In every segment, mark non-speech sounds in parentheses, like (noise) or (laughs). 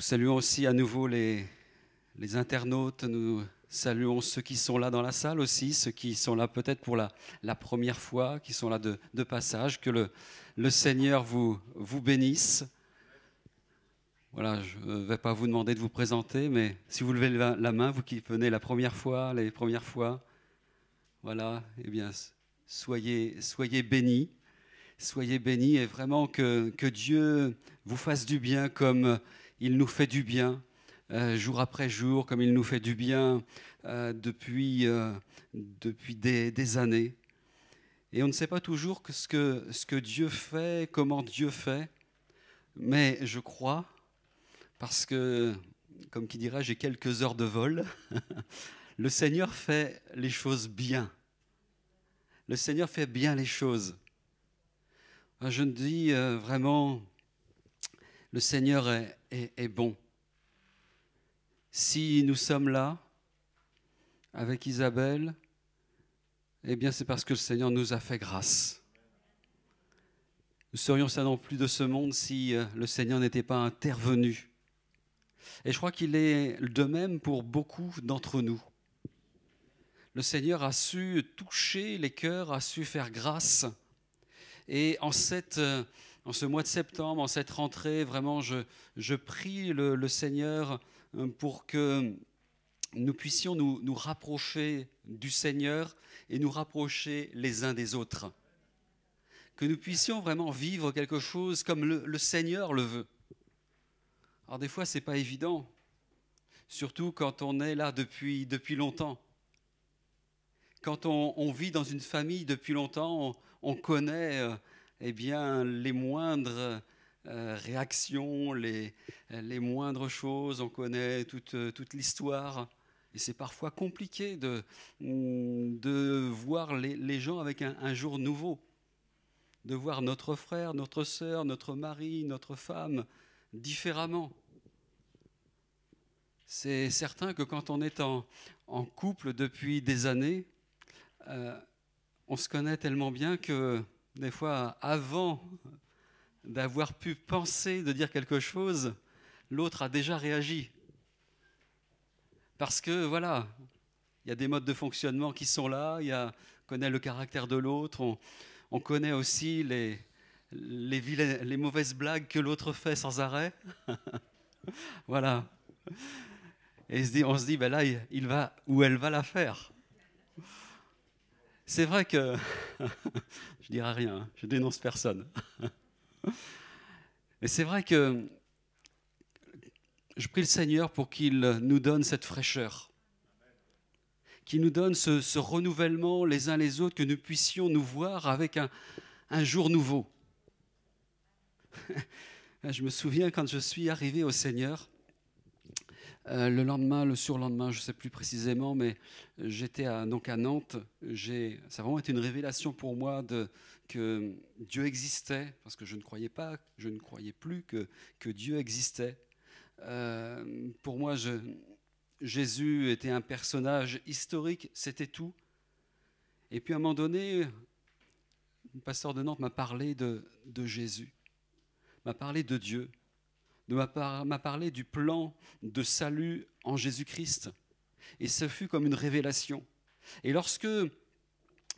Nous saluons aussi à nouveau les, les internautes, nous saluons ceux qui sont là dans la salle aussi, ceux qui sont là peut-être pour la, la, première fois, qui sont là de, de passage. Que le, le Seigneur vous, vous bénisse. Voilà, je ne vais pas vous demander de vous présenter, mais si vous levez la, main, vous qui venez la première fois, les premières fois, voilà, eh bien, soyez, soyez bénis. Soyez bénis et vraiment que, que Dieu vous fasse du bien comme il nous fait du bien euh, jour après jour, comme il nous fait du bien euh, depuis, euh, depuis des, des, années. Et on ne sait pas toujours que ce, que ce que Dieu fait, comment Dieu fait, mais je crois, parce que, comme qui dirait, j'ai quelques heures de vol, (laughs) le Seigneur fait les choses bien. Le Seigneur fait bien les choses. Je me dis euh, vraiment, le Seigneur est, est, est bon. Si nous sommes là avec Isabelle, eh bien c'est parce que le Seigneur nous a fait grâce. Nous serions ça non plus de ce monde si euh, le Seigneur n'était pas intervenu. Et je crois qu'il est de même pour beaucoup d'entre nous. Le Seigneur a su toucher les cœurs, a su faire grâce. Et en, cette, euh, en ce mois de septembre, en cette rentrée, vraiment, je, je prie le, le Seigneur pour que nous puissions nous, nous, rapprocher du Seigneur et nous rapprocher les uns des autres. Que nous puissions vraiment vivre quelque chose comme le, le Seigneur le veut. Alors des fois, ce n'est pas évident, surtout quand on est là depuis, depuis longtemps. Quand on, on, vit dans une famille depuis longtemps, on, on connaît euh, eh bien, les moindres euh, réactions, les, les, moindres choses, on connaît toute, toute l'histoire. Et c'est parfois compliqué de, de voir les, les gens avec un, un, jour nouveau, de voir notre frère, notre sœur, notre mari, notre femme différemment. C'est certain que quand on est en, en couple depuis des années, euh, on se connaît tellement bien que des fois, avant d'avoir pu penser de dire quelque chose, l'autre a déjà réagi. Parce que voilà, il y a des modes de fonctionnement qui sont là, il y a, on connaît le caractère de l'autre, on, on, connaît aussi les, les, vilaines, les mauvaises blagues que l'autre fait sans arrêt. (laughs) voilà. Et on se dit, ben là, il va ou elle va la faire. C'est vrai que (laughs) je dirai rien, je dénonce personne. (laughs) Mais c'est vrai que je prie le Seigneur pour qu'il nous donne cette fraîcheur, qu'il nous donne ce, ce, renouvellement les uns les autres, que nous puissions nous voir avec un, un jour nouveau. (laughs) je me souviens quand je suis arrivé au Seigneur, le lendemain, le surlendemain, je ne sais plus précisément, mais j'étais à, donc à Nantes. Ça a vraiment été une révélation pour moi de, que Dieu existait, parce que je ne croyais pas, je ne croyais plus que, que Dieu existait. Euh, pour moi, je, Jésus était un personnage historique, c'était tout. Et puis à un moment donné, le pasteur de Nantes m'a parlé de, de Jésus, m'a parlé de Dieu m'a parlé du plan de salut en Jésus-Christ. Et ce fut comme une révélation. Et lorsque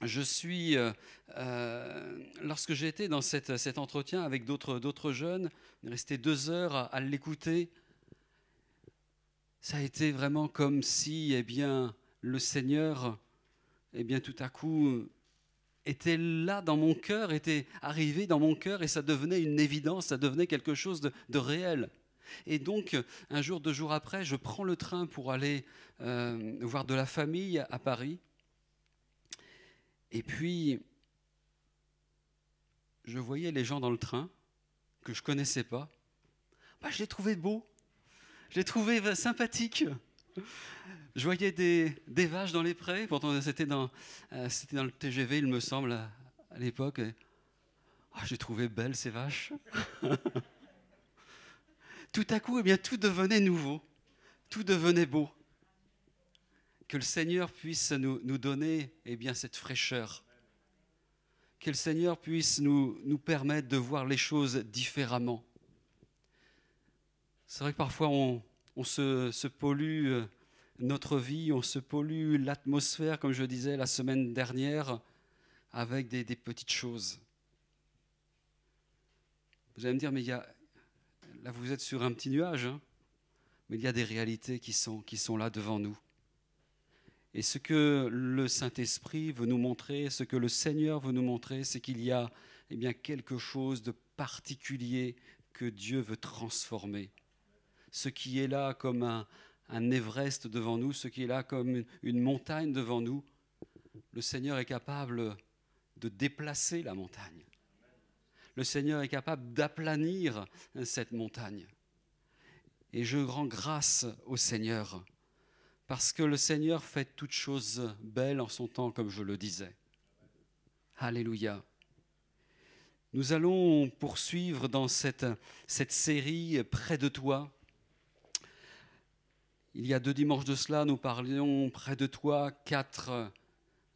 je suis, euh, lorsque j'ai été dans cette, cet entretien avec d'autres jeunes, resté deux heures à, à l'écouter, ça a été vraiment comme si eh bien, le Seigneur, eh bien, tout à coup, était là dans mon cœur, était arrivé dans mon cœur et ça devenait une évidence, ça devenait quelque chose de, de réel. Et donc, un jour, deux jours après, je prends le train pour aller euh, voir de la famille à Paris. Et puis, je voyais les gens dans le train que je connaissais pas. Bah, je les trouvais beaux, je les trouvais sympathiques. Je voyais des, des, vaches dans les prés. Pourtant, c'était dans, euh, dans, le TGV, il me semble, à, à l'époque. Oh, J'ai trouvé belles ces vaches. (laughs) tout à coup, eh bien, tout devenait nouveau. Tout devenait beau. Que le Seigneur puisse nous, nous donner eh bien, cette fraîcheur. Que le Seigneur puisse nous, nous permettre de voir les choses différemment. C'est vrai que parfois on, se, pollue euh, notre vie, on se pollue l'atmosphère, comme je disais la semaine dernière, avec des, petites choses. Vous allez me dire, mais il y a, là vous êtes sur un petit nuage, hein, mais il y a des réalités qui sont, qui sont là devant nous. Et ce que le Saint-Esprit veut nous montrer, ce que le Seigneur veut nous montrer, c'est qu'il y a eh bien, quelque chose de particulier que Dieu veut transformer. Ce qui est là comme un, un Everest devant nous, ce qui est là comme une montagne devant nous, le Seigneur est capable de déplacer la montagne. Le Seigneur est capable d'aplanir cette montagne. Et je rends grâce au Seigneur, parce que le Seigneur fait toutes choses belles en son temps, comme je le disais. Alléluia. Nous allons poursuivre dans cette, cette série Près de toi. Il y a deux dimanches de cela, nous parlions près de toi quatre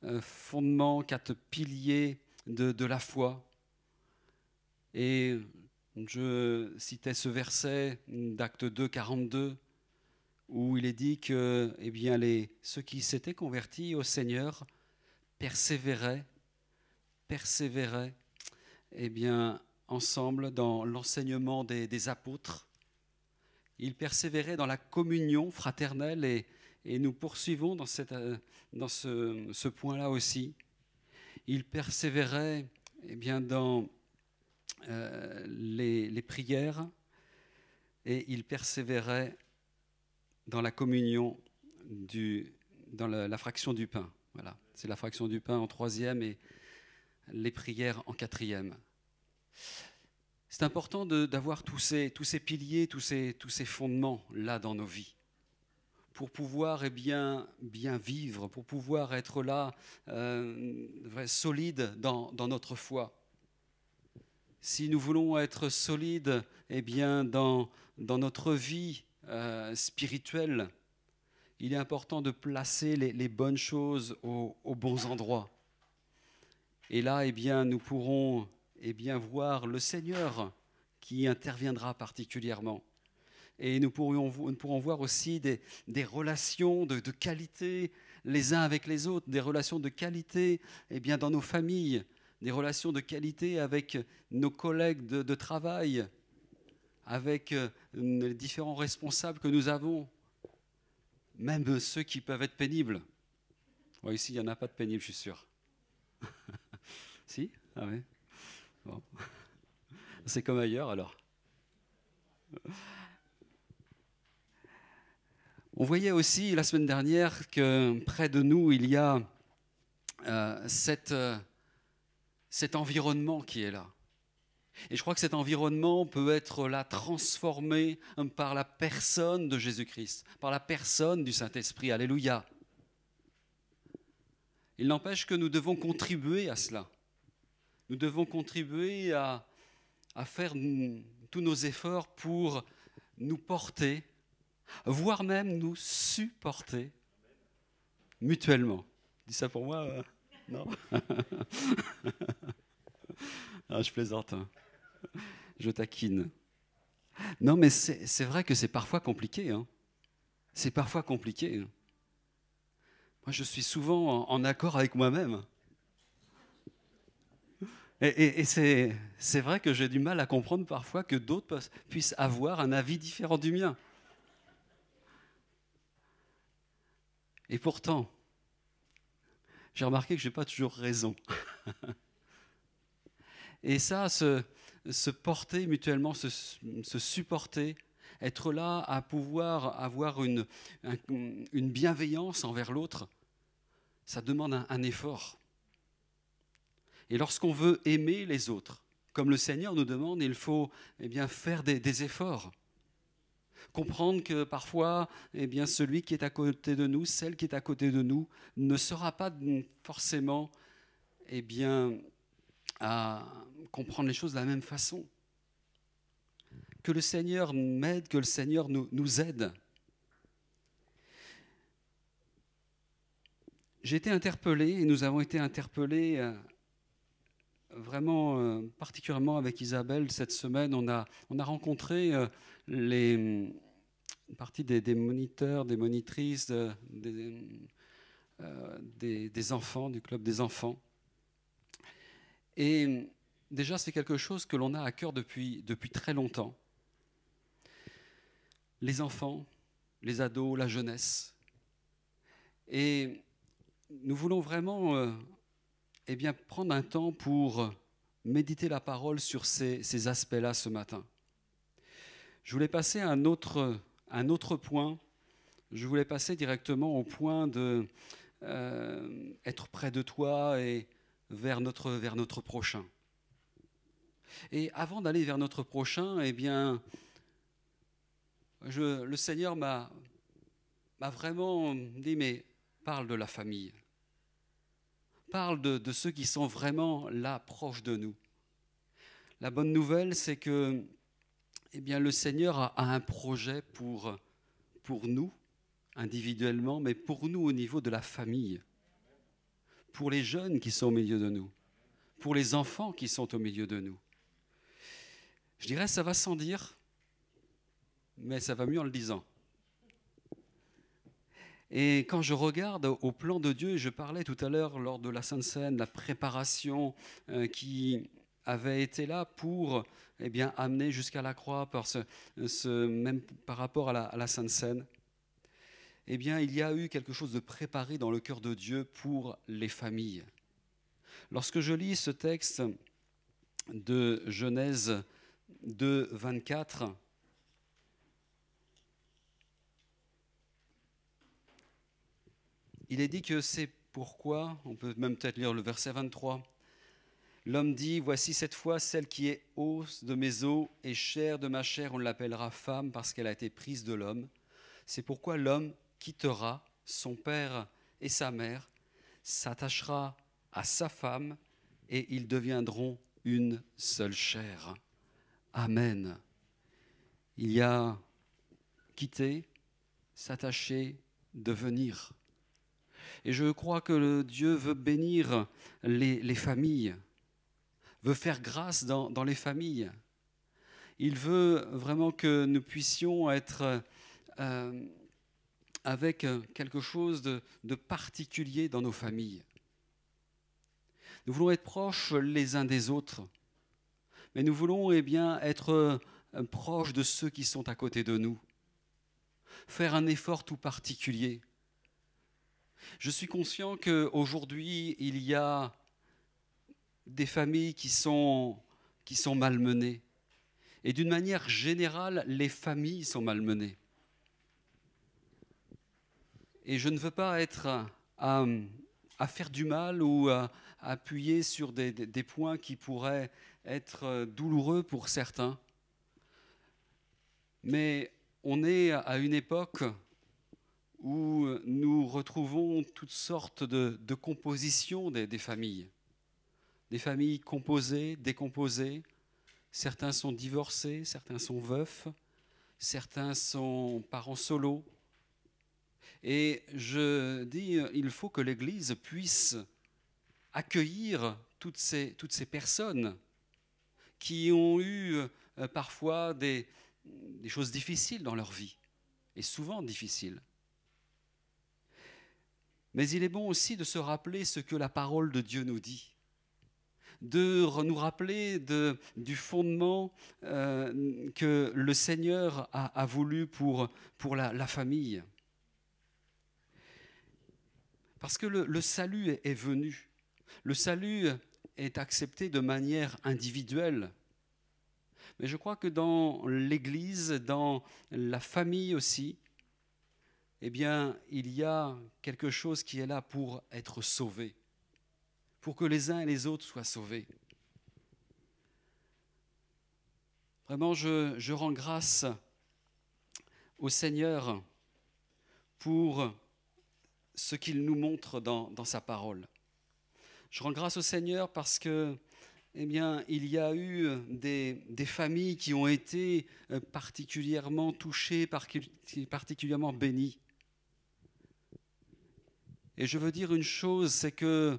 euh, fondements, quatre piliers de, de la foi. Et je citais ce verset d'Acte 2, 42, où il est dit que eh bien, les, ceux qui s'étaient convertis au Seigneur persévéraient, persévéraient eh bien, ensemble dans l'enseignement des, des, apôtres. Ils persévéraient dans la communion fraternelle et, et nous poursuivons dans, cette, dans ce, ce point-là aussi. Ils persévéraient eh bien, dans euh, les, prières et il persévérait dans la communion, du, dans la, fraction du pain. Voilà, c'est la fraction du pain en troisième et les prières en quatrième. C'est important d'avoir tous ces, tous ces piliers, tous ces, tous ces fondements là dans nos vies pour pouvoir eh bien, bien vivre, pour pouvoir être là, euh, solide dans, dans notre foi si nous voulons être solides eh bien, dans, dans notre vie euh, spirituelle, il est important de placer les, bonnes choses aux, bons endroits. Et là, eh bien, nous pourrons eh bien, voir le Seigneur qui interviendra particulièrement. Et nous, pourrions, nous pourrons voir aussi des, des relations de, de, qualité les uns avec les autres, des relations de qualité eh bien, dans nos familles, des relations de qualité avec nos collègues de, travail, avec euh, les différents responsables que nous avons, même ceux qui peuvent être pénibles. ici, il n'y en a pas de pénibles, je suis sûr. (laughs) si? Ah oui bon. C'est comme ailleurs alors. On voyait aussi la semaine dernière que près de nous, il y a euh, cette... Euh, cet environnement qui est là. Et je crois que cet environnement peut être là transformé par la personne de Jésus-Christ, par la personne du Saint-Esprit. Alléluia. Il n'empêche que nous devons contribuer à cela. Nous devons contribuer à, à faire tous nos efforts pour nous porter, voire même nous supporter mutuellement. Dis ça pour moi euh, non? (laughs) Ah, Je plaisante. Hein. Je taquine. Non, mais c'est vrai que c'est parfois compliqué. Hein. C'est parfois compliqué. Hein. Moi, je suis souvent en, accord avec moi-même. Et, et c'est vrai que j'ai du mal à comprendre parfois que d'autres puissent avoir un avis différent du mien. Et pourtant, j'ai remarqué que je n'ai pas toujours raison. (laughs) Et ça, se, se porter mutuellement, se, se, supporter, être là à pouvoir avoir une, une bienveillance envers l'autre, ça demande un, effort. Et lorsqu'on veut aimer les autres, comme le Seigneur nous demande, il faut eh bien, faire des, des efforts comprendre que parfois, eh bien, celui qui est à côté de nous, celle qui est à côté de nous, ne sera pas forcément eh bien, à comprendre les choses de la même façon. Que le Seigneur m'aide, que le Seigneur nous, nous aide. J'ai été interpellé, et nous avons été interpellés euh, vraiment euh, particulièrement avec Isabelle cette semaine, on a, on a rencontré euh, les, une partie des, moniteurs, des monitrices, des, des, enfants, du club des enfants. Et déjà, c'est quelque chose que l'on a à cœur depuis, depuis très longtemps. Les enfants, les ados, la jeunesse. Et nous voulons vraiment euh, eh bien, prendre un temps pour méditer la parole sur ces, aspects-là ce matin. Je voulais passer à un autre, un autre point. Je voulais passer directement au point de euh, être près de toi et vers notre, vers notre prochain. Et avant d'aller vers notre prochain, eh bien, je, le Seigneur m'a vraiment dit, mais parle de la famille. Parle de, ceux qui sont vraiment là, proches de nous. La bonne nouvelle, c'est que eh bien, le Seigneur a, a un projet pour, pour nous, individuellement, mais pour nous au niveau de la famille, pour les jeunes qui sont au milieu de nous, pour les enfants qui sont au milieu de nous. Je dirais, ça va sans dire, mais ça va mieux en le disant. Et quand je regarde au plan de Dieu, je parlais tout à l'heure lors de la Sainte Seine, la préparation euh, qui avait été là pour eh bien, amener jusqu'à la croix, par ce, même par rapport à la, à la Sainte Seine, eh bien, il y a eu quelque chose de préparé dans le cœur de Dieu pour les familles. Lorsque je lis ce texte de Genèse 2, 24, il est dit que c'est pourquoi, on peut même peut-être lire le verset 23, l'homme dit, voici cette fois celle qui est os de mes os et chair de ma chair, on l'appellera femme parce qu'elle a été prise de l'homme. C'est pourquoi l'homme quittera son père et sa mère, s'attachera à sa femme et ils deviendront une seule chair. Amen. Il y a quitter, s'attacher, devenir. Et je crois que Dieu veut bénir les, familles, veut faire grâce dans, les familles. Il veut vraiment que nous puissions être euh, avec quelque chose de, de particulier dans nos familles. Nous voulons être proches les uns des autres mais nous voulons eh bien, être euh, proches de ceux qui sont à côté de nous, faire un effort tout particulier. Je suis conscient qu'aujourd'hui, il y a des familles qui sont, qui sont malmenées. Et d'une manière générale, les familles sont malmenées. Et je ne veux pas être à, à faire du mal ou à, appuyer sur des, des, points qui pourraient être douloureux pour certains. Mais on est à une époque où nous retrouvons toutes sortes de, de compositions des, des, familles. Des familles composées, décomposées. Certains sont divorcés, certains sont veufs, certains sont parents solos. Et je dis, il faut que l'Église puisse accueillir toutes ces, toutes ces personnes qui ont eu euh, parfois des, des choses difficiles dans leur vie, et souvent difficiles. Mais il est bon aussi de se rappeler ce que la parole de Dieu nous dit, de nous rappeler de, du fondement euh, que le Seigneur a, a voulu pour, pour la, la, famille. Parce que le, le salut est, est venu. Le salut est accepté de manière individuelle. Mais je crois que dans l'Église, dans la famille aussi, eh bien, il y a quelque chose qui est là pour être sauvé, pour que les uns et les autres soient sauvés. Vraiment, je, je rends grâce au Seigneur pour ce qu'il nous montre dans, dans sa parole. Je rends grâce au Seigneur parce que, eh bien, il y a eu des, des familles qui ont été euh, particulièrement touchées, particulièrement bénies. Et je veux dire une chose, c'est que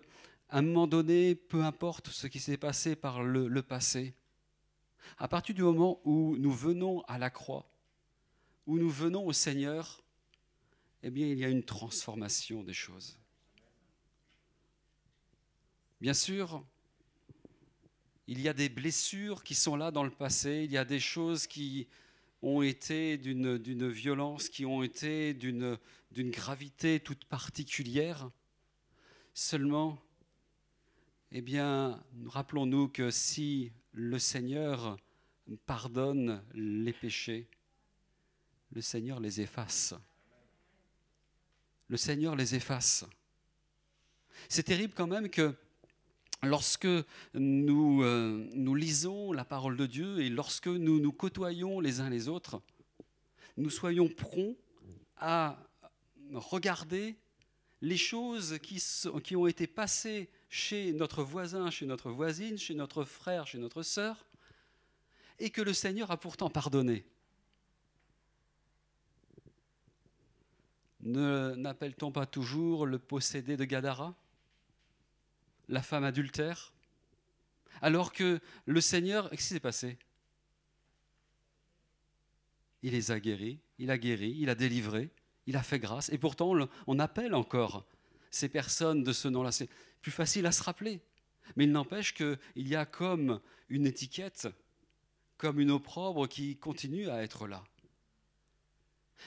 à un moment donné, peu importe ce qui s'est passé par le, le passé, à partir du moment où nous venons à la croix, où nous venons au Seigneur, eh bien, il y a une transformation des choses. Bien sûr, il y a des blessures qui sont là dans le passé, il y a des choses qui ont été d'une violence, qui ont été d'une gravité toute particulière. Seulement, eh bien, rappelons-nous que si le Seigneur pardonne les péchés, le Seigneur les efface. Le Seigneur les efface. C'est terrible quand même que lorsque nous, euh, nous lisons la parole de Dieu et lorsque nous nous côtoyons les uns les autres, nous soyons prompts à regarder les choses qui, qui ont été passées chez notre voisin, chez notre voisine, chez notre frère, chez notre sœur, et que le Seigneur a pourtant pardonné. N'appelle-t-on pas toujours le possédé de Gadara La femme adultère Alors que le Seigneur, qu'est-ce qui s'est passé? Il les a guéris, il a guéri, il a délivré, il a fait grâce. Et pourtant, on appelle encore ces personnes de ce nom-là. C'est plus facile à se rappeler. Mais il n'empêche qu'il y a comme une étiquette, comme une opprobre qui continue à être là.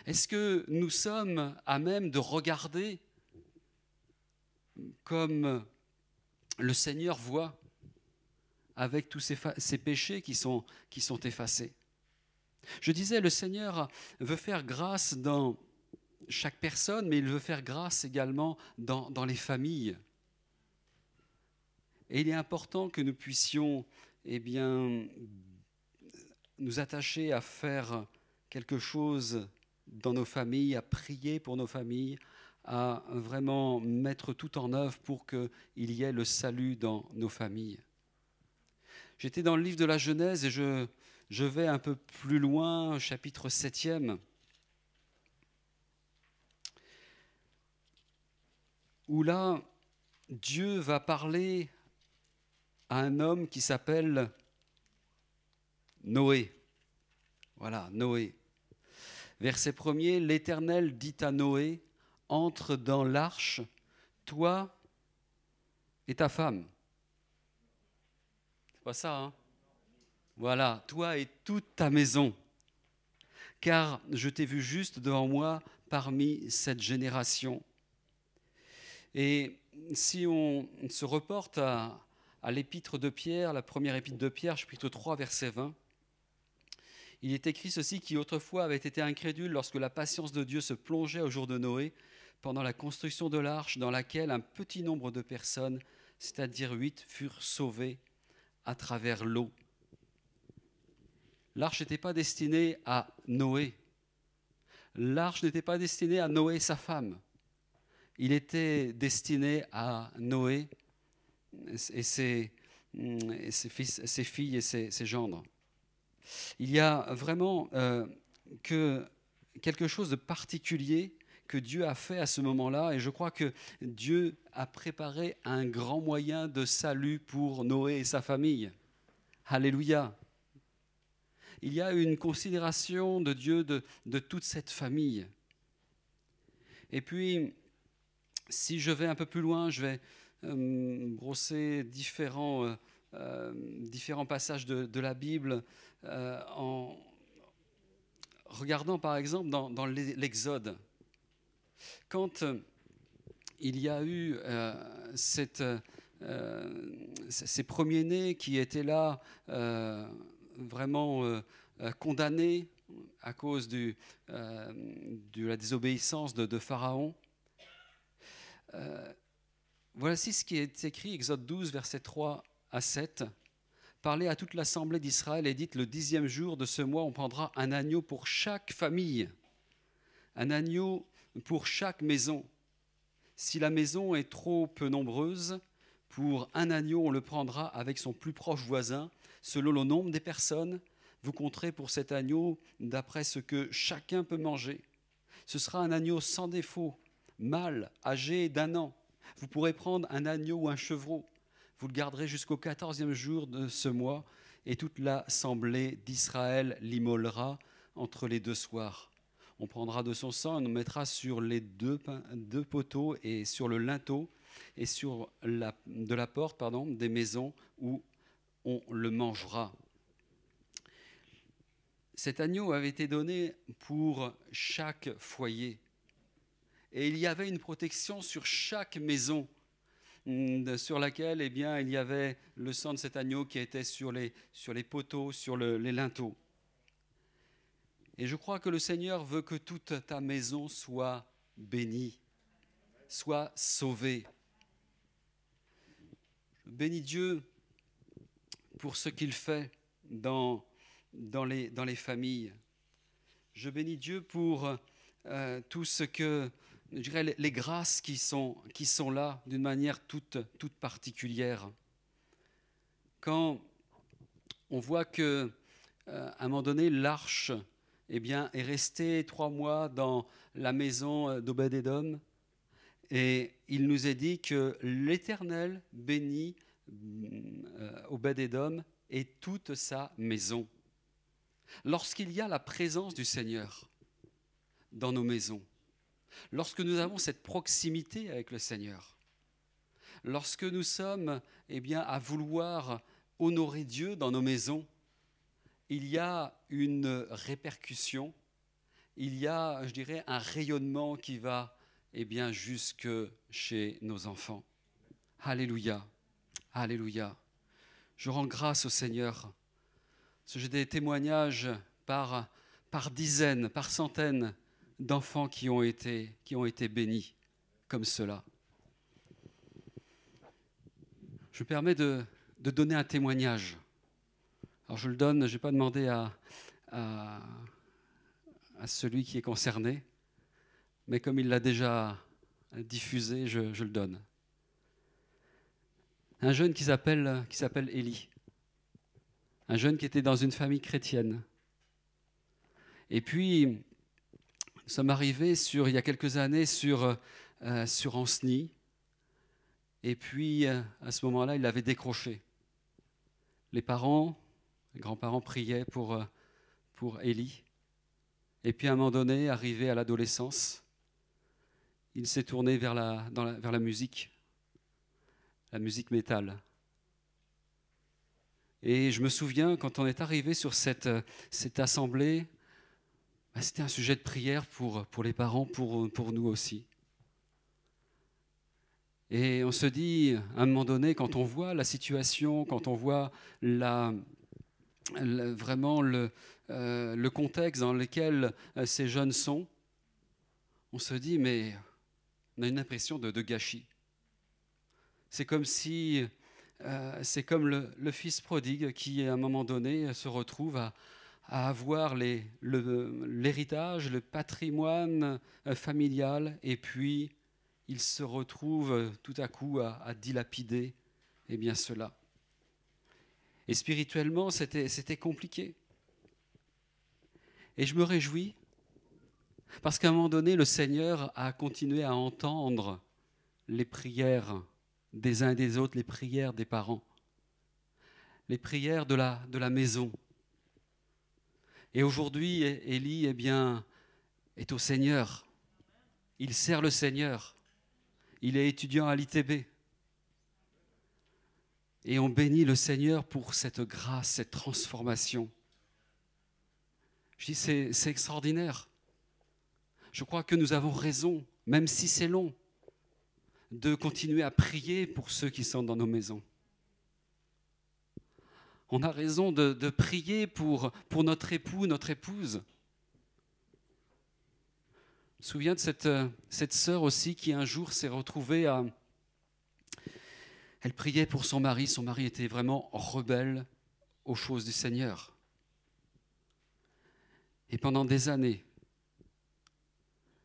Est-ce que nous sommes à même de regarder comme le Seigneur voit avec tous ces, péchés qui sont, qui sont effacés? Je disais, le Seigneur veut faire grâce dans chaque personne, mais il veut faire grâce également dans, dans les familles. Et il est important que nous puissions eh bien, nous attacher à faire quelque chose dans nos familles, à prier pour nos familles, à vraiment mettre tout en œuvre pour qu'il y ait le salut dans nos familles. J'étais dans le livre de la Genèse et je, je vais un peu plus loin, chapitre 7e, où là, Dieu va parler à un homme qui s'appelle Noé. Voilà, Noé. Verset 1er, l'Éternel dit à Noé, entre dans l'arche, toi et ta femme. C'est pas ça, hein Voilà, toi et toute ta maison. Car je t'ai vu juste devant moi parmi cette génération. Et si on se reporte à, à l'épître de Pierre, la première épître de Pierre, chapitre 3, verset 20, il est écrit ceci qui autrefois avait été incrédule lorsque la patience de Dieu se plongeait au jour de Noé, pendant la construction de l'arche dans laquelle un petit nombre de personnes, c'est-à-dire huit, furent sauvées à travers l'eau. L'arche n'était pas destinée à Noé. L'arche n'était pas destinée à Noé et sa femme. Il était destiné à Noé et ses, fils, ses filles et ses gendres. Il y a vraiment euh, que quelque chose de particulier que Dieu a fait à ce moment-là, et je crois que Dieu a préparé un grand moyen de salut pour Noé et sa famille. Alléluia. Il y a une considération de Dieu de, toute cette famille. Et puis, si je vais un peu plus loin, je vais euh, brosser différents, euh, différents passages de la Bible euh, en regardant par exemple dans, l'Exode, quand euh, il y a eu euh, cette, ces premiers-nés qui étaient là vraiment condamnés à cause du, de la désobéissance de, de Pharaon. Voici ce qui est écrit, Exode 12, versets 3 à 7. Parlez à toute l'assemblée d'Israël et dites le dixième jour de ce mois, on prendra un agneau pour chaque famille, un agneau pour chaque maison. Si la maison est trop peu nombreuse, pour un agneau, on le prendra avec son plus proche voisin, selon le nombre des personnes. Vous compterez pour cet agneau d'après ce que chacun peut manger. Ce sera un agneau sans défaut, mâle, âgé d'un an. Vous pourrez prendre un agneau ou un chevreau. Vous le garderez jusqu'au quatorzième jour de ce mois, et toute l'assemblée d'Israël l'immolera entre les deux soirs. On prendra de son sang et on mettra sur les deux, deux poteaux et sur le linteau et sur la, de la porte pardon, des maisons où on le mangera. Cet agneau avait été donné pour chaque foyer. Et il y avait une protection sur chaque maison mm, sur laquelle eh bien, il y avait le sang de cet agneau qui était sur les, sur les poteaux, sur les linteaux. Et je crois que le Seigneur veut que toute ta maison soit bénie, soit sauvée. Je bénis Dieu pour ce qu'il fait dans, dans, les, dans les familles. Je bénis Dieu pour euh, tout ce que, je dirais, les, grâces qui sont, qui sont là d'une manière toute, toute particulière. Quand on voit que, euh, à un moment donné, l'arche eh bien, est restée trois mois dans la maison d'Obed-Edom, et il nous est dit que l'Éternel bénit euh, Obed-Edom et toute sa maison. Lorsqu'il y a la présence du Seigneur dans nos maisons, lorsque nous avons cette proximité avec le Seigneur, lorsque nous sommes eh bien, à vouloir honorer Dieu dans nos maisons, il y a une répercussion, il y a, je dirais, un rayonnement qui va eh bien, jusque chez nos enfants. Alléluia, Alléluia. Je rends grâce au Seigneur. J'ai des témoignages par, par dizaines, par centaines d'enfants qui ont été, qui ont été bénis comme cela. Je me permets de, de donner un témoignage. Alors je le donne, je n'ai pas demandé à, à, à, celui qui est concerné, mais comme il l'a déjà diffusé, je, je, le donne. Un jeune qui s'appelle qui s'appelle Élie, un jeune qui était dans une famille chrétienne. Et puis, sommes arrivés sur, il y a quelques années sur, euh, sur Anceny. Et puis, euh, à ce moment-là, il avait décroché. Les parents, les grands-parents priaient pour, euh, pour Élie. Et puis à un moment donné, arrivé à l'adolescence, il s'est tourné vers la, dans la, vers la musique, la musique métal. Et je me souviens, quand on est arrivé sur cette, cette assemblée, bah, c'était un sujet de prière pour, pour les parents, pour, pour nous aussi. Et on se dit, à un moment donné, quand on voit la situation, quand on voit la, vraiment le, euh, le, contexte dans lequel euh, ces jeunes sont, on se dit, mais on a une impression de, de gâchis. C'est comme si, euh, c'est comme le, le, fils prodigue qui, à un moment donné, se retrouve à, à avoir l'héritage, le, le, patrimoine euh, familial, et puis il se retrouve euh, tout à coup à, à dilapider eh bien cela. Et spirituellement, c'était compliqué. Et je me réjouis parce qu'à un moment donné, le Seigneur a continué à entendre les prières des uns et des autres, les prières des parents, les prières de la, de la maison. Et aujourd'hui, Élie eh bien, est au Seigneur. Il sert le Seigneur. Il est étudiant à l'ITB. Et on bénit le Seigneur pour cette grâce, cette transformation. Je dis, c'est, extraordinaire. Je crois que nous avons raison, même si c'est long, de continuer à prier pour ceux qui sont dans nos maisons. On a raison de, de prier pour, pour notre époux, notre épouse. Je me souviens de cette, cette sœur aussi qui un jour s'est retrouvée à, elle priait pour son mari. Son mari était vraiment rebelle aux choses du Seigneur. Et pendant des années,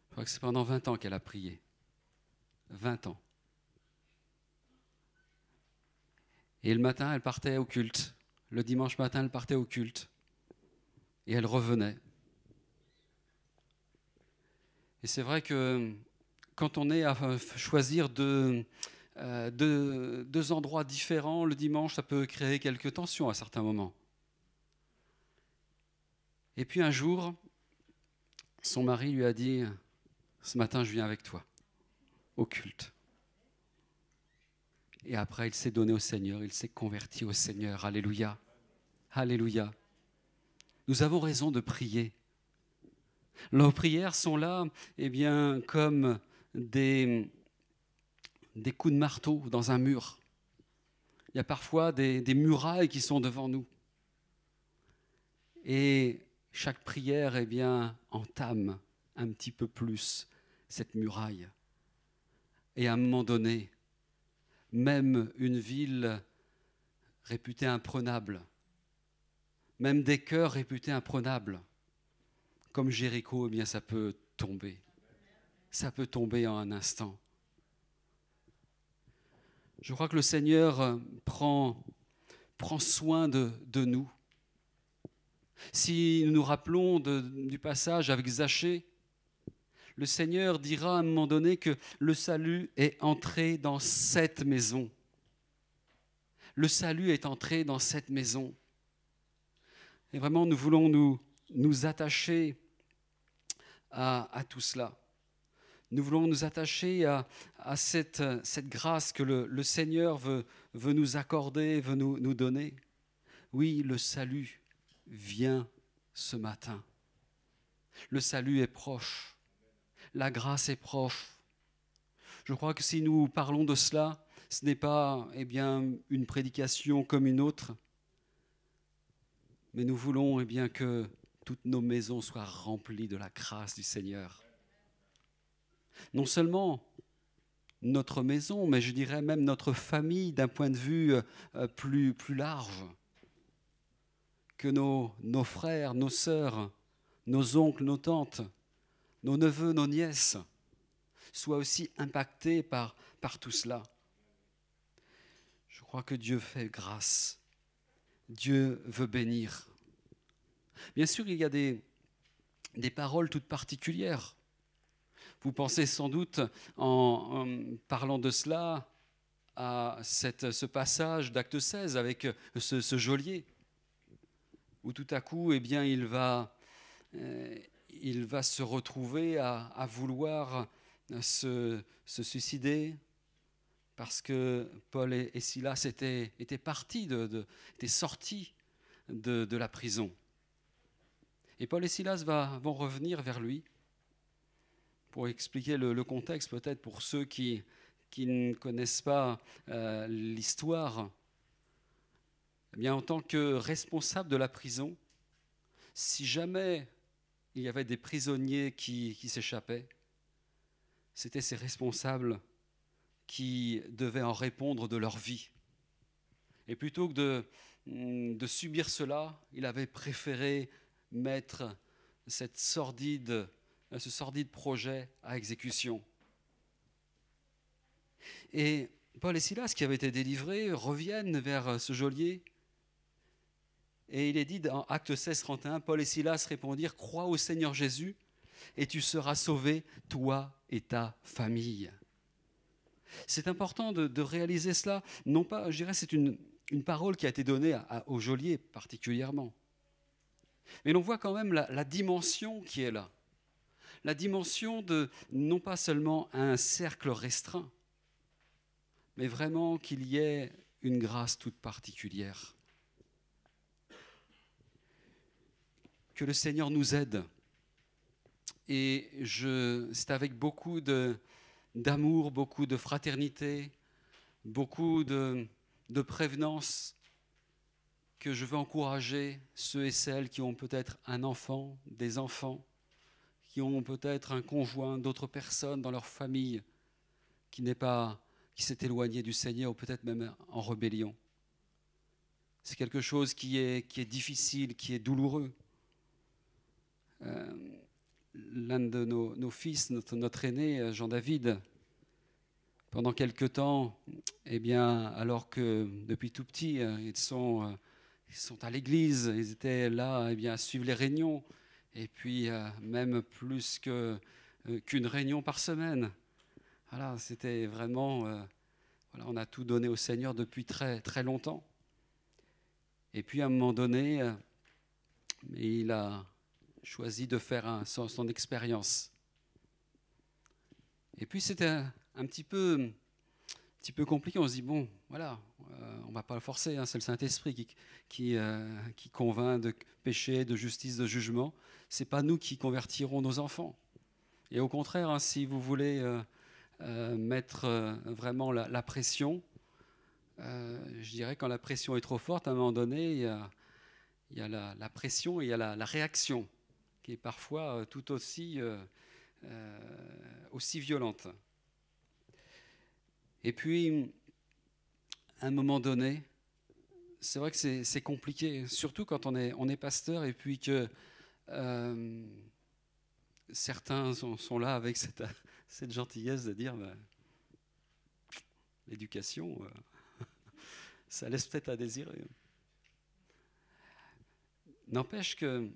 je crois que c'est pendant 20 ans qu'elle a prié. 20 ans. Et le matin, elle partait au culte. Le dimanche matin, elle partait au culte. Et elle revenait. Et c'est vrai que quand on est à choisir deux, deux endroits différents le dimanche, ça peut créer quelques tensions à certains moments. Et puis un jour, son mari lui a dit, ce matin je viens avec toi au culte. Et après, il s'est donné au Seigneur, il s'est converti au Seigneur. Alléluia. Alléluia. Nous avons raison de prier. Nos prières sont là, eh bien, comme des, des coups de marteau dans un mur. Il y a parfois des, des murailles qui sont devant nous. Et chaque prière, eh bien, entame un petit peu plus cette muraille. Et à un moment donné, même une ville réputée imprenable, même des cœurs réputés imprenables, comme Jéricho, eh bien ça peut tomber. Ça peut tomber en un instant. Je crois que le Seigneur prend, prend soin de, de nous. Si nous nous rappelons du passage avec Zachée, le Seigneur dira à un moment donné que le salut est entré dans cette maison. Le salut est entré dans cette maison. Et vraiment, nous voulons nous, nous attacher à, tout cela. Nous voulons nous attacher à, cette, cette, grâce que le, Seigneur veut, veut, nous accorder, veut nous, nous donner. Oui, le salut vient ce matin. Le salut est proche la grâce est proche. Je crois que si nous parlons de cela, ce n'est pas eh bien, une prédication comme une autre, mais nous voulons eh bien, que toutes nos maisons soient remplies de la grâce du Seigneur. Non seulement notre maison, mais je dirais même notre famille d'un point de vue euh, plus, plus large. Que nos, nos frères, nos sœurs, nos oncles, nos tantes, nos neveux, nos nièces soient aussi impactés par, par tout cela. Je crois que Dieu fait grâce. Dieu veut bénir. Bien sûr, il y a des, des paroles toutes particulières. Vous pensez sans doute, en, parlant de cela, à cette, ce passage d'acte 16 avec ce, ce, geôlier, où tout à coup, eh bien, il va, euh, il va se retrouver à, vouloir se, suicider parce que Paul et, Silas étaient, partis, de, étaient sortis de, la prison. Et Paul et Silas vont revenir vers lui pour expliquer le, contexte peut-être pour ceux qui, ne connaissent pas euh, l'histoire. Eh bien, en tant que responsable de la prison, si jamais il y avait des prisonniers qui, s'échappaient. C'étaient ces responsables qui devaient en répondre de leur vie. Et plutôt que de, mm, de subir cela, il avait préféré mettre cette sordide, ce sordide projet à exécution. Et Paul et Silas, qui avaient été délivrés, reviennent vers ce geôlier et il est dit dans Acte 16, 31, Paul et Silas répondirent, Crois au Seigneur Jésus, et tu seras sauvé, toi et ta famille. C'est important de, réaliser cela. Non pas, je dirais, c'est une, parole qui a été donnée à, au geôlier particulièrement. Mais l'on voit quand même la, la dimension qui est là. La dimension de non pas seulement un cercle restreint, mais vraiment qu'il y ait une grâce toute particulière. que le Seigneur nous aide. Et c'est avec beaucoup d'amour, beaucoup de fraternité, beaucoup de, de prévenance que je veux encourager ceux et celles qui ont peut-être un enfant, des enfants, qui ont peut-être un conjoint, d'autres personnes dans leur famille qui n'est pas qui s'est éloigné du Seigneur ou peut-être même en rébellion. C'est quelque chose qui est, qui est difficile, qui est douloureux. Euh, l'un de nos, fils, notre, aîné, euh, Jean-David, pendant quelque temps, eh bien, alors que depuis tout petit, euh, ils sont, ils sont à l'église, ils étaient là eh bien, à suivre les réunions, et puis même plus qu'une réunion par semaine, voilà, c'était vraiment, euh, voilà, on a tout donné au Seigneur depuis très très longtemps. Et puis à un moment donné, euh, il a choisi de faire un, son, son expérience. Et puis c'était un, un petit peu, un petit peu compliqué. On se dit bon, voilà, euh, on va pas le forcer. hein, c'est le Saint Esprit qui qui, euh, qui convainc de péché, de justice, de jugement. C'est pas nous qui convertirons nos enfants. Et au contraire, hein, si vous voulez euh, euh, mettre euh, vraiment la, la pression, euh, je dirais quand la pression est trop forte, à un moment donné, il y a, il y a la, la pression et il y a la, la réaction qui est parfois euh, tout aussi, euh, euh, aussi violente. Et puis, à un moment donné, c'est vrai que c'est compliqué, surtout quand on est, on est pasteur et puis que euh, certains sont, sont là avec cette, (laughs) cette gentillesse de dire ben, l'éducation, euh, (laughs) ça laisse peut-être à désirer. N'empêche que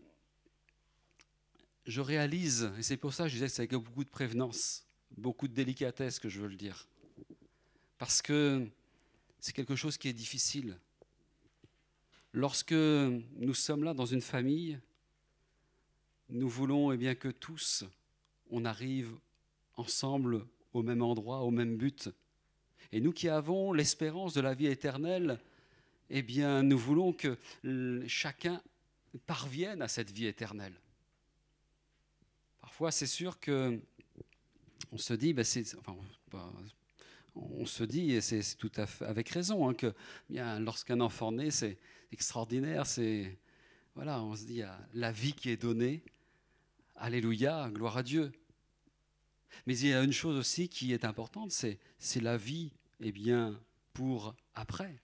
je réalise, et c'est pour ça que je disais que c'est avec beaucoup de prévenance, beaucoup de délicatesse que je veux le dire, parce que c'est quelque chose qui est difficile. Lorsque nous sommes là dans une famille, nous voulons eh bien, que tous, on arrive ensemble au même endroit, au même but. Et nous qui avons l'espérance de la vie éternelle, eh bien, nous voulons que chacun parvienne à cette vie éternelle. Parfois, c'est sûr que on se dit, ben, c'est, enfin, on se dit, et c'est tout à fait avec raison, hein, que bien, lorsqu'un enfant naît, c'est extraordinaire. C'est voilà, on se dit, la vie qui est donnée, alléluia, gloire à Dieu. Mais il y a une chose aussi qui est importante, c'est c'est la vie, eh bien, pour après.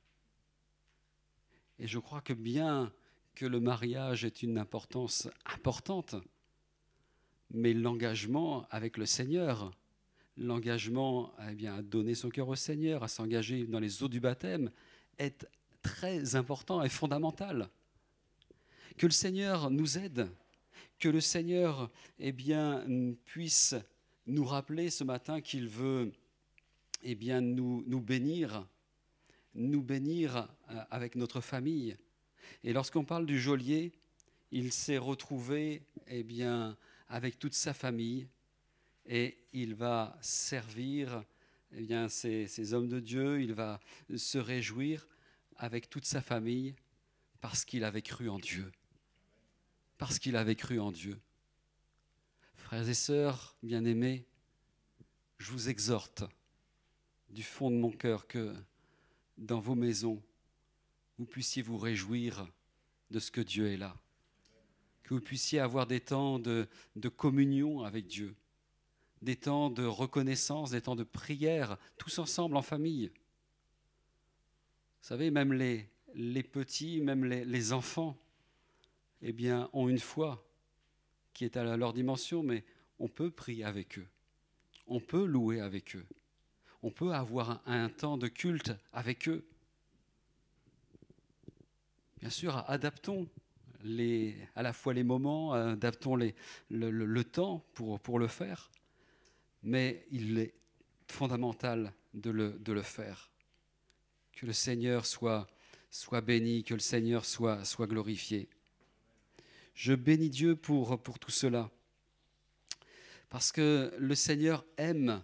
Et je crois que bien que le mariage est une importance importante, mais l'engagement avec le Seigneur, l'engagement eh bien, à donner son cœur au Seigneur, à s'engager dans les eaux du baptême, est très important et fondamental. Que le Seigneur nous aide, que le Seigneur eh bien, puisse nous rappeler ce matin qu'il veut eh bien, nous, nous bénir, nous bénir euh, avec notre famille. Et lorsqu'on parle du geôlier, il s'est retrouvé eh bien, avec toute sa famille et il va servir eh bien, ces, ces hommes de Dieu, il va se réjouir avec toute sa famille parce qu'il avait cru en Dieu. Parce qu'il avait cru en Dieu. Frères et sœurs bien-aimés, je vous exhorte du fond de mon cœur que dans vos maisons, vous puissiez vous réjouir de ce que Dieu est là. Que vous puissiez avoir des temps de, de communion avec Dieu, des temps de reconnaissance, des temps de prière, tous ensemble en famille. Vous savez, même les, les petits, même les, les enfants, eh bien, ont une foi qui est à leur dimension, mais on peut prier avec eux, on peut louer avec eux, on peut avoir un, un temps de culte avec eux. Bien sûr, adaptons les, à la fois les moments, adaptons les, le, le, le temps pour, pour le faire, mais il est fondamental de le, de le faire. Que le Seigneur soit, soit béni, que le Seigneur soit, soit glorifié. Je bénis Dieu pour, pour tout cela, parce que le Seigneur aime,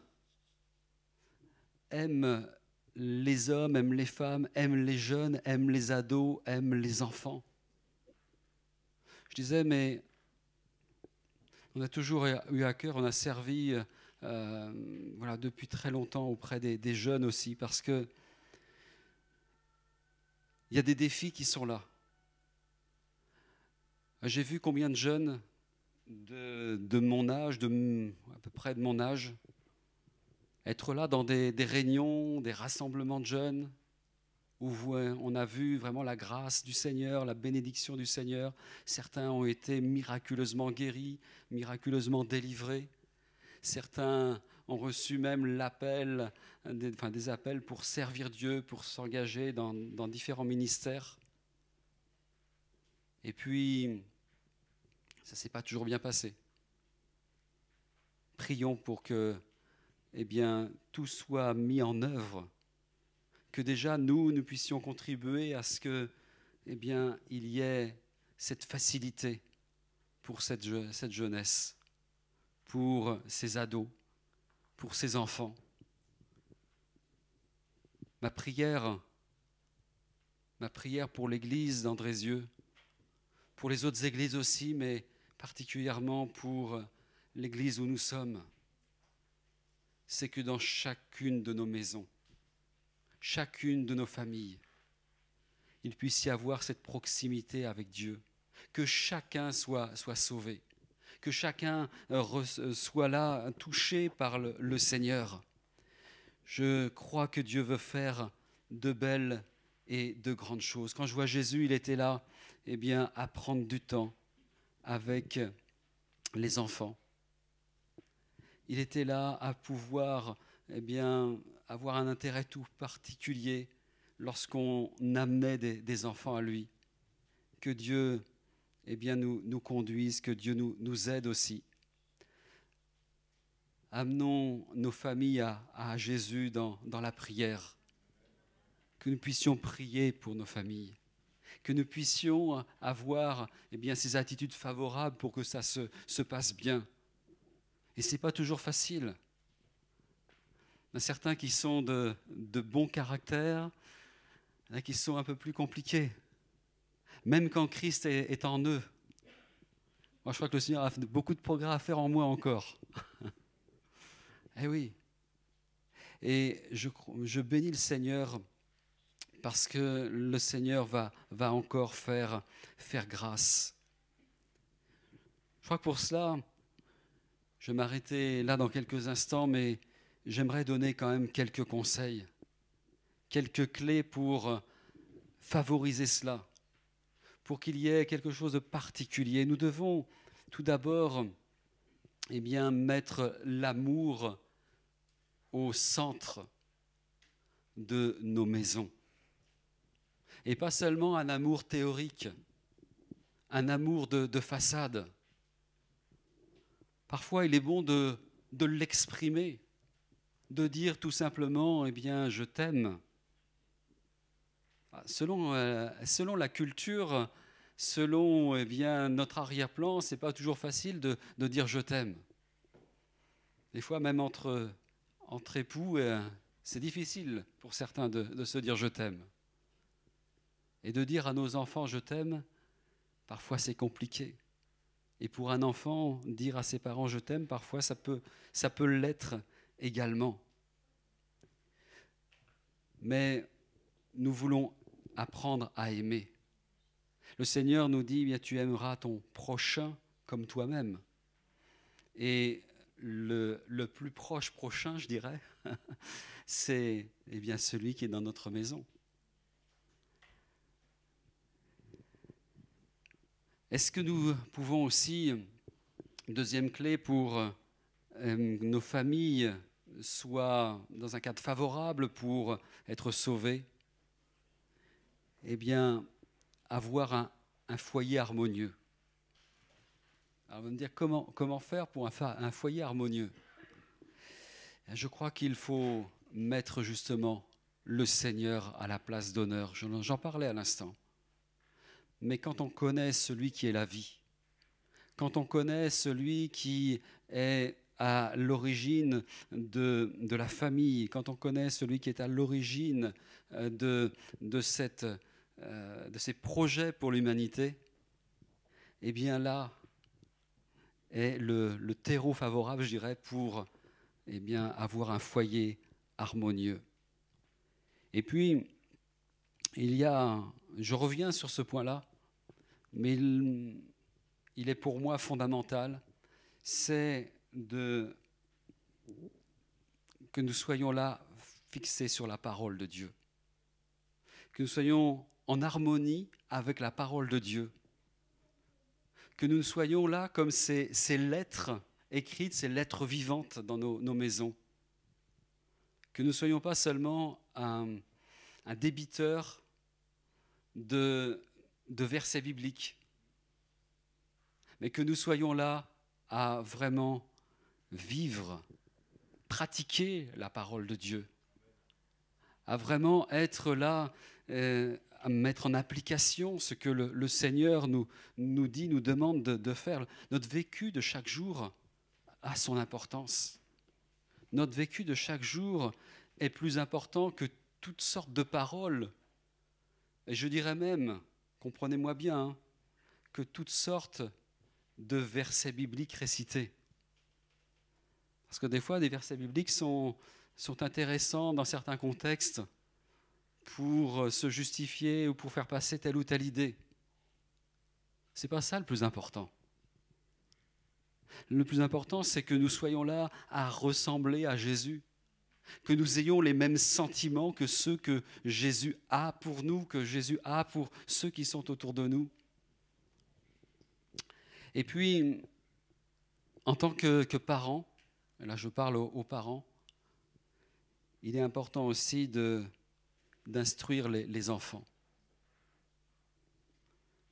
aime les hommes, aime les femmes, aime les jeunes, aime les ados, aime les enfants. Je disais, mais on a toujours eu à cœur, on a servi euh, voilà, depuis très longtemps auprès des, des jeunes aussi, parce que il y a des défis qui sont là. J'ai vu combien de jeunes de, de mon âge, de, à peu près de mon âge, être là dans des, des réunions, des rassemblements de jeunes, où on a vu vraiment la grâce du Seigneur, la bénédiction du Seigneur. Certains ont été miraculeusement guéris, miraculeusement délivrés. Certains ont reçu même l'appel, des, enfin des appels pour servir Dieu, pour s'engager dans, dans différents ministères. Et puis, ça ne s'est pas toujours bien passé. Prions pour que eh bien, tout soit mis en œuvre, que déjà nous, nous puissions contribuer à ce que, eh bien, il y ait cette facilité pour cette, cette jeunesse, pour ces ados, pour ces enfants. Ma prière, ma prière pour l'Église d'Andrézieux, pour les autres églises aussi, mais particulièrement pour l'Église où nous sommes, c'est que dans chacune de nos maisons, chacune de nos familles, il puisse y avoir cette proximité avec Dieu, que chacun soit, soit sauvé, que chacun euh, euh, soit là touché par le, le Seigneur. Je crois que Dieu veut faire de belles et de grandes choses. Quand je vois Jésus, il était là, eh bien, à prendre du temps avec les enfants. Il était là à pouvoir, eh bien, avoir un intérêt tout particulier lorsqu'on amenait des, des, enfants à lui. Que Dieu, eh bien, nous, nous conduise, que Dieu nous, nous aide aussi. Amenons nos familles à, à Jésus dans, dans la prière. Que nous puissions prier pour nos familles que nous puissions avoir eh bien, ces attitudes favorables pour que ça se, se passe bien. Et ce n'est pas toujours facile. Il y en a certains qui sont de, de bons caractères, il y en a qui sont un peu plus compliqués. Même quand Christ est, est en eux. Moi, je crois que le Seigneur a beaucoup de progrès à faire en moi encore. (laughs) eh oui. Et je, je bénis le Seigneur parce que le Seigneur va, va encore faire, faire grâce. Je crois que pour cela, je vais m'arrêter là dans quelques instants, mais j'aimerais donner quand même quelques conseils, quelques clés pour favoriser cela, pour qu'il y ait quelque chose de particulier. Nous devons tout d'abord eh bien, mettre l'amour au centre de nos maisons et pas seulement un amour théorique, un amour de, de façade. Parfois, il est bon de, de l'exprimer, de dire tout simplement, eh bien, je t'aime. Selon, euh, selon la culture, selon eh bien, notre arrière-plan, ce n'est pas toujours facile de, de dire je t'aime. Des fois, même entre, entre époux, euh, c'est difficile pour certains de, de se dire je t'aime. Et de dire à nos enfants je t'aime, parfois c'est compliqué. Et pour un enfant, dire à ses parents je t'aime, parfois ça peut, ça peut l'être également. Mais nous voulons apprendre à aimer. Le Seigneur nous dit, bien, tu aimeras ton prochain comme toi-même. Et le, le, plus proche prochain, je dirais, (laughs) c'est eh bien celui qui est dans notre maison. Est-ce que nous pouvons aussi, deuxième clé pour euh, nos familles soient dans un cadre favorable pour être sauvées, eh bien, avoir un, un foyer harmonieux. Alors, vous me dire comment, comment faire pour un, un foyer harmonieux? Je crois qu'il faut mettre justement le Seigneur à la place d'honneur. J'en parlais à l'instant mais quand on connaît celui qui est la vie, quand on connaît celui qui est à l'origine de, de, la famille, quand on connaît celui qui est à l'origine euh, de, de, cette, euh, de ces projets pour l'humanité, eh bien là est le, le, terreau favorable, je dirais, pour eh bien, avoir un foyer harmonieux. Et puis, il y a, je reviens sur ce point-là, mais il, il, est pour moi fondamental, c'est de que nous soyons là fixés sur la parole de Dieu, que nous soyons en harmonie avec la parole de Dieu, que nous soyons là comme ces, ces lettres écrites, ces lettres vivantes dans nos, nos maisons, que nous ne soyons pas seulement un, un débiteur de de versets bibliques, mais que nous soyons là à vraiment vivre pratiquer la parole de Dieu, à vraiment être là, euh, à mettre en application ce que le, Seigneur nous, nous dit, nous demande de, de faire. Notre vécu de chaque jour a son importance. Notre vécu de chaque jour est plus important que toutes sortes de paroles. Et je dirais même, comprenez-moi bien, hein, que toutes sortes de versets bibliques récités. Parce que des fois, des versets bibliques sont, sont intéressants dans certains contextes pour se justifier ou pour faire passer telle ou telle idée. C'est pas ça le plus important. Le plus important, c'est que nous soyons là à ressembler à Jésus, que nous ayons les mêmes sentiments que ceux que Jésus a pour nous, que Jésus a pour ceux qui sont autour de nous. Et puis, en tant que, que parent, là je parle aux, parents, il est important aussi d'instruire les, enfants.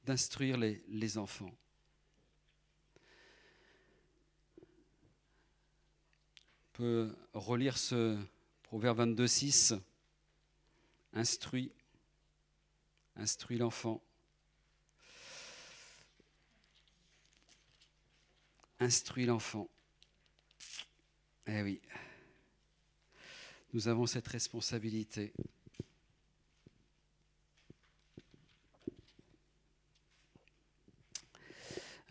D'instruire les, les enfants. On peut relire ce proverbe 22, 6. Instruis, instruis l'enfant. Instruis l'enfant. Eh oui, nous avons cette responsabilité.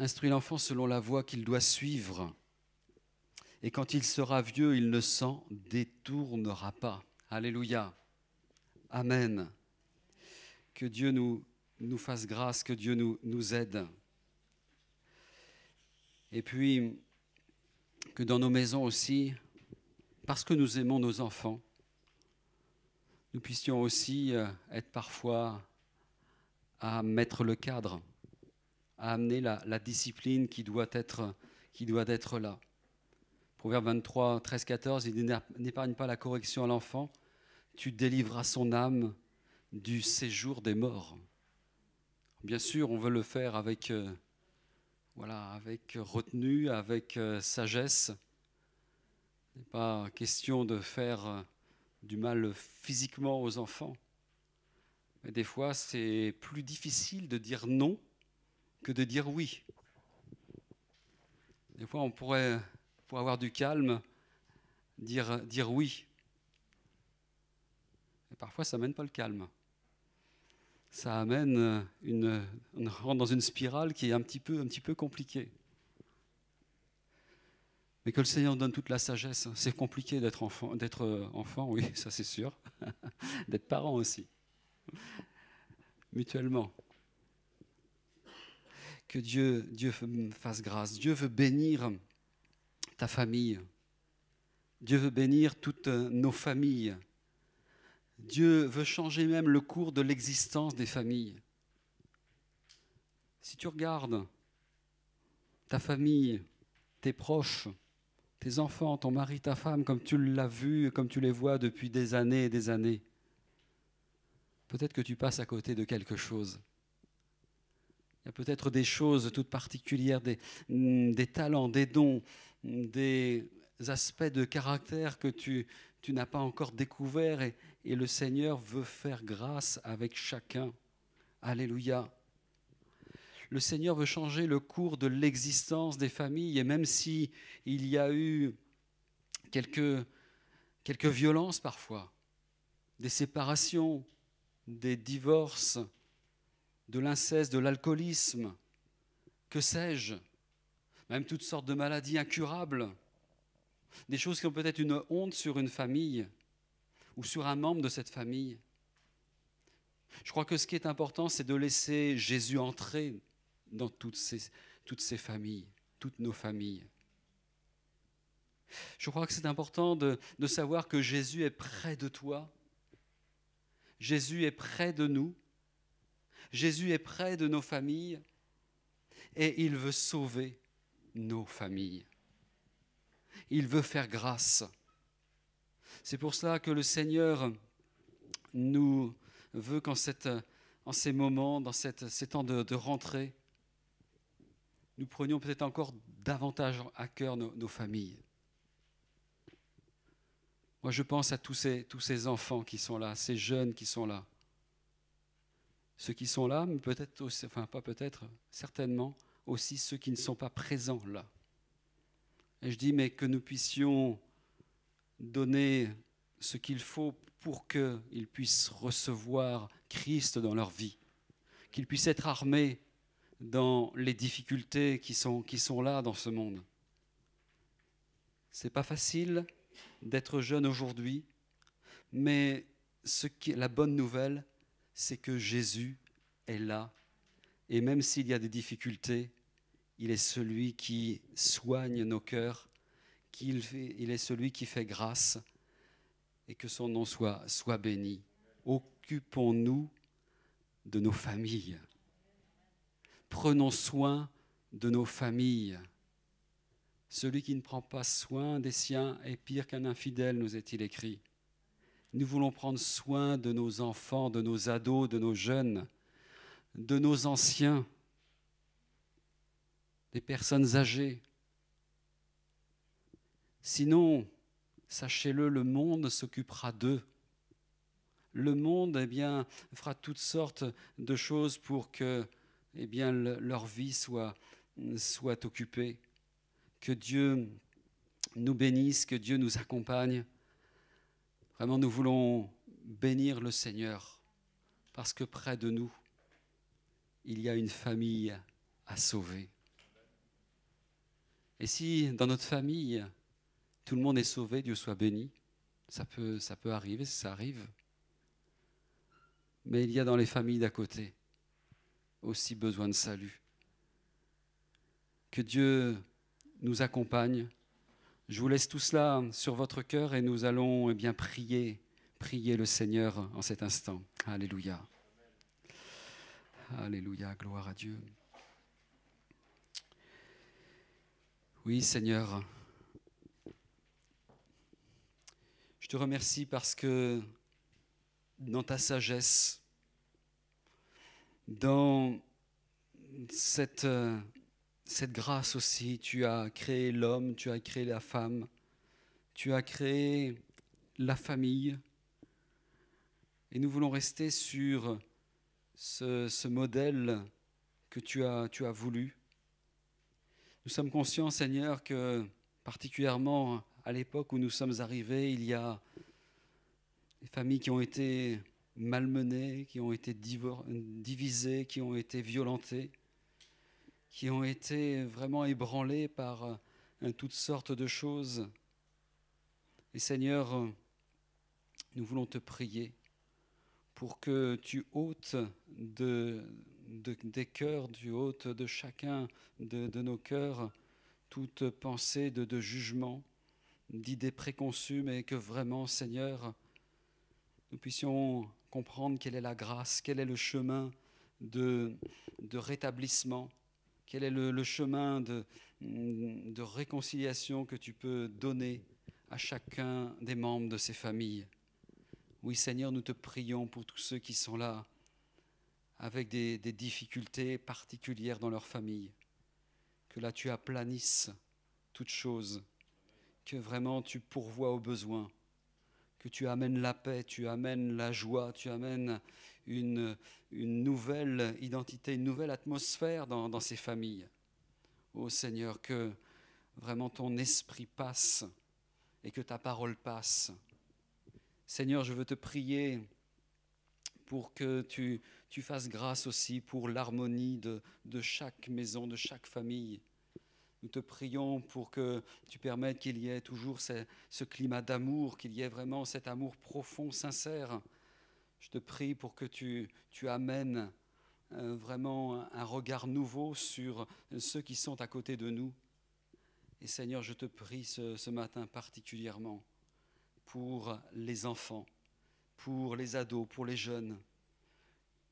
Instruis l'enfant selon la voie qu'il doit suivre. Et quand il sera vieux, il ne s'en détournera pas. Alléluia. Amen. Que Dieu nous, nous fasse grâce, que Dieu nous, nous aide. Et puis, que dans nos maisons aussi, parce que nous aimons nos enfants, nous puissions aussi euh, être parfois à mettre le cadre, à amener la, discipline qui doit, être, qui doit être là. Proverbe 23, 13, 14, il N'épargne pas la correction à l'enfant, tu délivreras son âme du séjour des morts. Bien sûr, on veut le faire avec euh, voilà, avec retenue, avec euh, sagesse. Il n'est pas question de faire euh, du mal physiquement aux enfants. Mais des fois, c'est plus difficile de dire non que de dire oui. Des fois, on pourrait, pour avoir du calme, dire, dire oui. Et parfois, ça ne mène pas le calme ça amène euh, une, on rentre dans une spirale qui est un petit peu, un petit peu compliquée. Mais que le Seigneur donne toute la sagesse. C'est compliqué d'être enfant, d'être euh, enfant, oui, (laughs) ça c'est sûr. (laughs) d'être parent aussi, mutuellement. Que Dieu, Dieu fasse grâce. Dieu veut bénir ta famille. Dieu veut bénir toutes nos familles. Dieu veut changer même le cours de l'existence des familles. Si tu regardes ta famille, tes proches, tes enfants, ton mari, ta femme, comme tu l'as vu, comme tu les vois depuis des années et des années, peut-être que tu passes à côté de quelque chose. Il y a peut-être des choses toutes particulières, des, des talents, des dons, des aspects de caractère que tu, tu n'as pas encore découvert et, et le Seigneur veut faire grâce avec chacun. Alléluia. Le Seigneur veut changer le cours de l'existence des familles et même si il y a eu quelques, quelques violences parfois, des séparations, des divorces, de l'inceste, de l'alcoolisme, que sais-je, même toutes sortes de maladies incurables, des choses qui ont peut-être une honte sur une famille, ou sur un membre de cette famille. Je crois que ce qui est important, c'est de laisser Jésus entrer dans toutes ces, toutes ces familles, toutes nos familles. Je crois que c'est important de, de savoir que Jésus est près de toi. Jésus est près de nous. Jésus est près de nos familles. Et il veut sauver nos familles. Il veut faire grâce. C'est pour cela que le Seigneur nous veut qu'en en ces moments, dans cette, ces temps de, rentrée, nous prenions peut-être encore davantage à cœur nos, familles. Moi, je pense à tous ces, tous ces enfants qui sont là, ces jeunes qui sont là. Ceux qui sont là, mais peut-être aussi, enfin pas peut-être, certainement aussi ceux qui ne sont pas présents là. Et je dis, mais que nous puissions donner ce qu'il faut pour qu'ils puissent recevoir Christ dans leur vie, qu'ils puissent être armés dans les difficultés qui sont, qui sont là dans ce monde. C'est pas facile d'être jeune aujourd'hui, mais ce qui, la bonne nouvelle, c'est que Jésus est là. Et même s'il y a des difficultés, il est celui qui soigne nos cœurs, qu'il il est celui qui fait grâce, et que son nom soit, soit béni. Occupons-nous de nos familles. Prenons soin de nos familles. Celui qui ne prend pas soin des siens est pire qu'un infidèle, nous est-il écrit. Nous voulons prendre soin de nos enfants, de nos ados, de nos jeunes, de nos anciens, des personnes âgées. Sinon, sachez-le, le monde s'occupera d'eux. Le monde eh bien, fera toutes sortes de choses pour que eh bien, leur vie soit, soit occupée. Que Dieu nous bénisse, que Dieu nous accompagne. Vraiment, nous voulons bénir le Seigneur parce que près de nous, il y a une famille à sauver. Et si dans notre famille, tout le monde est sauvé, Dieu soit béni, ça peut, ça peut arriver, ça arrive. Mais il y a dans les familles d'à côté aussi besoin de salut. Que Dieu nous accompagne. Je vous laisse tout cela sur votre cœur et nous allons eh bien prier, prier le Seigneur en cet instant. Alléluia. Alléluia, gloire à Dieu. Oui, Seigneur, je te remercie parce que dans ta sagesse, dans cette, euh, cette grâce aussi, tu as créé l'homme, tu as créé la femme, tu as créé la famille. Et nous voulons rester sur ce, modèle que tu as, tu as voulu. Nous sommes conscients, Seigneur, que particulièrement à l'époque où nous sommes arrivés, il y a des familles qui ont été malmenées, qui ont été divisées, qui ont été violentées, qui ont été vraiment ébranlées par euh, toutes sortes de choses. Et Seigneur, nous voulons te prier pour que tu ôtes de, des cœurs, tu ôtes de chacun de, nos cœurs toute pensée de, de jugement, d'idées préconçues, mais que vraiment, Seigneur, nous puissions comprendre quelle est la grâce, quel est le chemin de, de rétablissement, quel est le, le chemin de, de réconciliation que tu peux donner à chacun des membres de ces familles. Oui Seigneur, nous te prions pour tous ceux qui sont là avec des, difficultés particulières dans leur famille. Que là tu aplanisses toutes choses, que vraiment tu pourvois aux besoins, que tu amènes la paix, tu amènes la joie, tu amènes une, une nouvelle identité, une nouvelle atmosphère dans, dans ces familles. Ô Seigneur, que vraiment ton esprit passe et que ta parole passe Seigneur, je veux te prier pour que tu, tu fasses grâce aussi pour l'harmonie de, de chaque maison, de chaque famille. Nous te prions pour que tu permettes qu'il y ait toujours ce, ce climat d'amour, qu'il y ait vraiment cet amour profond, sincère. Je te prie pour que tu, tu amènes euh, vraiment un regard nouveau sur ceux qui sont à côté de nous. Et Seigneur, je te prie ce, ce matin particulièrement pour les enfants, pour les ados, pour les jeunes.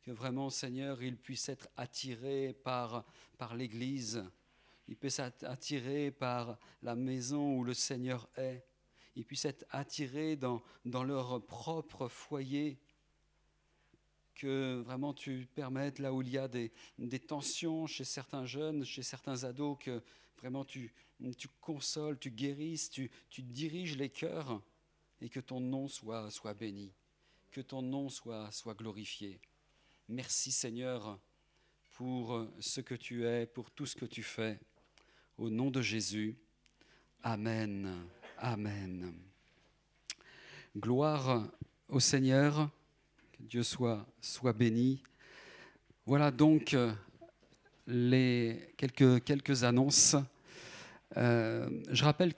Que vraiment, Seigneur, ils puissent être attirés par, par l'Église, ils puissent être attirés par la maison où le Seigneur est, ils puissent être attirés dans, dans leur propre foyer. Que vraiment tu permettes, là où il y a des, des tensions chez certains jeunes, chez certains ados, que vraiment tu, tu consoles, tu guérisses, tu, tu diriges les cœurs et que ton nom soit, soit béni, que ton nom soit, soit glorifié. Merci Seigneur pour ce que tu es, pour tout ce que tu fais. Au nom de Jésus. Amen. Amen. Gloire au Seigneur. Que Dieu soit, soit béni. Voilà donc euh, les quelques, quelques annonces. Euh, je rappelle